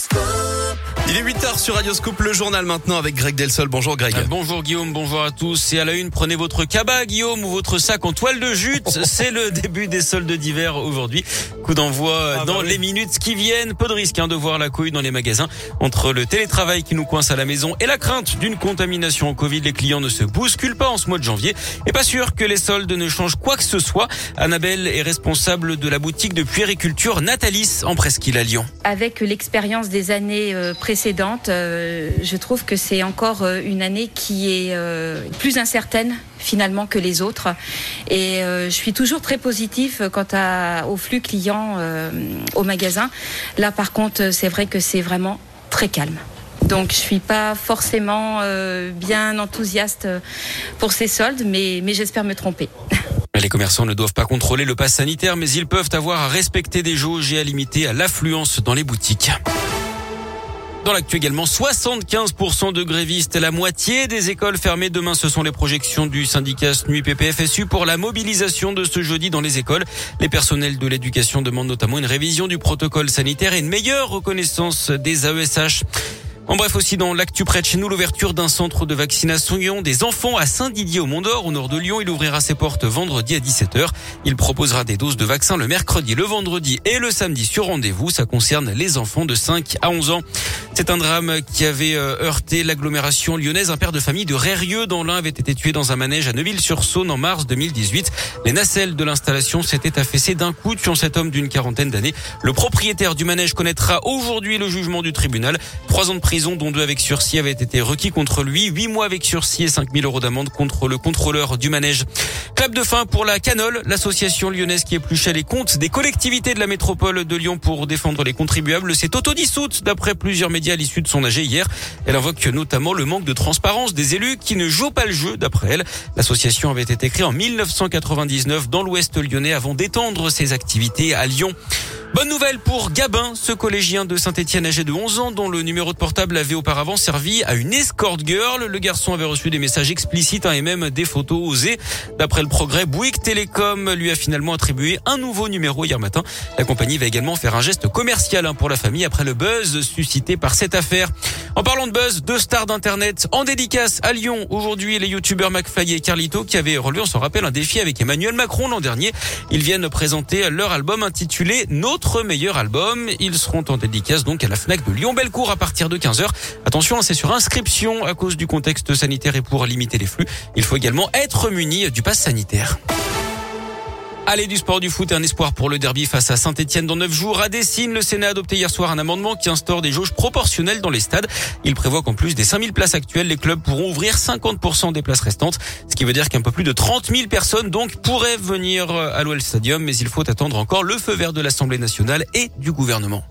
school. Il est 8h sur Radioscope, le journal maintenant avec Greg Delsol. Bonjour Greg. Euh, bonjour Guillaume, bonjour à tous. Et à la une, prenez votre cabas Guillaume ou votre sac en toile de jute. C'est le début des soldes d'hiver aujourd'hui. Coup d'envoi Ah, dans bah oui. les minutes qui viennent. Peu de risque hein, de voir la couille dans les magasins. Entre le télétravail qui nous coince à la maison et la crainte d'une contamination au Covid, les clients ne se bousculent pas en ce mois de janvier. Et pas sûr que les soldes ne changent quoi que ce soit. Annabelle est responsable de la boutique de puériculture Natalis en Presqu'île à Lyon. Avec l'expérience des années euh, euh, je trouve que c'est encore euh, une année qui est euh, plus incertaine finalement que les autres. Et je suis toujours très positif quant à, au flux client au magasin. Là par contre, c'est vrai que c'est vraiment très calme. Donc je suis pas forcément bien enthousiaste pour ces soldes, mais, mais j'espère me tromper. Les commerçants ne doivent pas contrôler le pass sanitaire, mais ils peuvent avoir à respecter des jauges et à limiter à l'affluence dans les boutiques. Dans l'actu également, 75% de grévistes, la moitié des écoles fermées demain. Ce sont les projections du syndicat SNUI PPFSU pour la mobilisation de ce jeudi dans les écoles. Les personnels de l'éducation demandent notamment une révision du protocole sanitaire et une meilleure reconnaissance des AESH. En bref, aussi dans l'actu près de chez nous, l'ouverture d'un centre de vaccination des enfants à Saint-Didier au Mont-d'Or, au nord de Lyon. Il ouvrira ses portes vendredi à 17h. Il proposera des doses de vaccins le mercredi, le vendredi et le samedi sur rendez-vous. Ça concerne les enfants de 5 à 11 ans. C'est un drame qui avait euh, heurté l'agglomération lyonnaise. Un père de famille de Rérieux dans l'Ain avait été tué dans un manège à Neuville-sur-Saône en mars 2018. Les nacelles de l'installation s'étaient affaissées d'un coup, tuant cet homme d'une quarantaine d'années. Le propriétaire du manège connaîtra aujourd'hui le jugement du tribunal. Trois ans de prison, dont deux avec sursis, avaient été requis contre lui. Huit mois avec sursis et 5000 euros d'amende contre le contrôleur du manège. Clap de fin pour la Canole, l'association lyonnaise qui épluchait les comptes des collectivités de la métropole de Lyon pour défendre les contribuables. s'est autodissoute d'après plusieurs médias à l'issue de son AG hier. Elle invoque notamment le manque de transparence des élus qui ne jouent pas le jeu d'après elle. L'association avait été créée en 1999 dans l'ouest lyonnais avant d'étendre ses activités à Lyon. Bonne nouvelle pour Gabin, ce collégien de Saint-Etienne âgé de 11 ans dont le numéro de portable avait auparavant servi à une escort girl. Le garçon avait reçu des messages explicites hein, et même des photos osées. D'après le progrès, Bouygues Télécom lui a finalement attribué un nouveau numéro hier matin. La compagnie va également faire un geste commercial hein, pour la famille après le buzz suscité par cette affaire. En parlant de buzz, deux stars d'internet en dédicace à Lyon. Aujourd'hui, les youtubeurs McFly et Carlito qui avaient relevé, on s'en rappelle, un défi avec Emmanuel Macron l'an dernier. Ils viennent présenter leur album intitulé Notre meilleur album. Ils seront en dédicace donc à la FNAC de Lyon-Bellecour à partir de 15h. Attention, hein, c'est sur inscription à cause du contexte sanitaire et pour limiter les flux. Il faut également être muni du pass sanitaire. Allez du sport du foot, un espoir pour le derby face à Saint-Etienne dans 9 jours. À Dessine, le Sénat a adopté hier soir un amendement qui instaure des jauges proportionnelles dans les stades. Il prévoit qu'en plus des 5000 places actuelles, les clubs pourront ouvrir 50% des places restantes. Ce qui veut dire qu'un peu plus de 30 000 personnes donc pourraient venir à l'OL Stadium, mais il faut attendre encore le feu vert de l'Assemblée nationale et du gouvernement.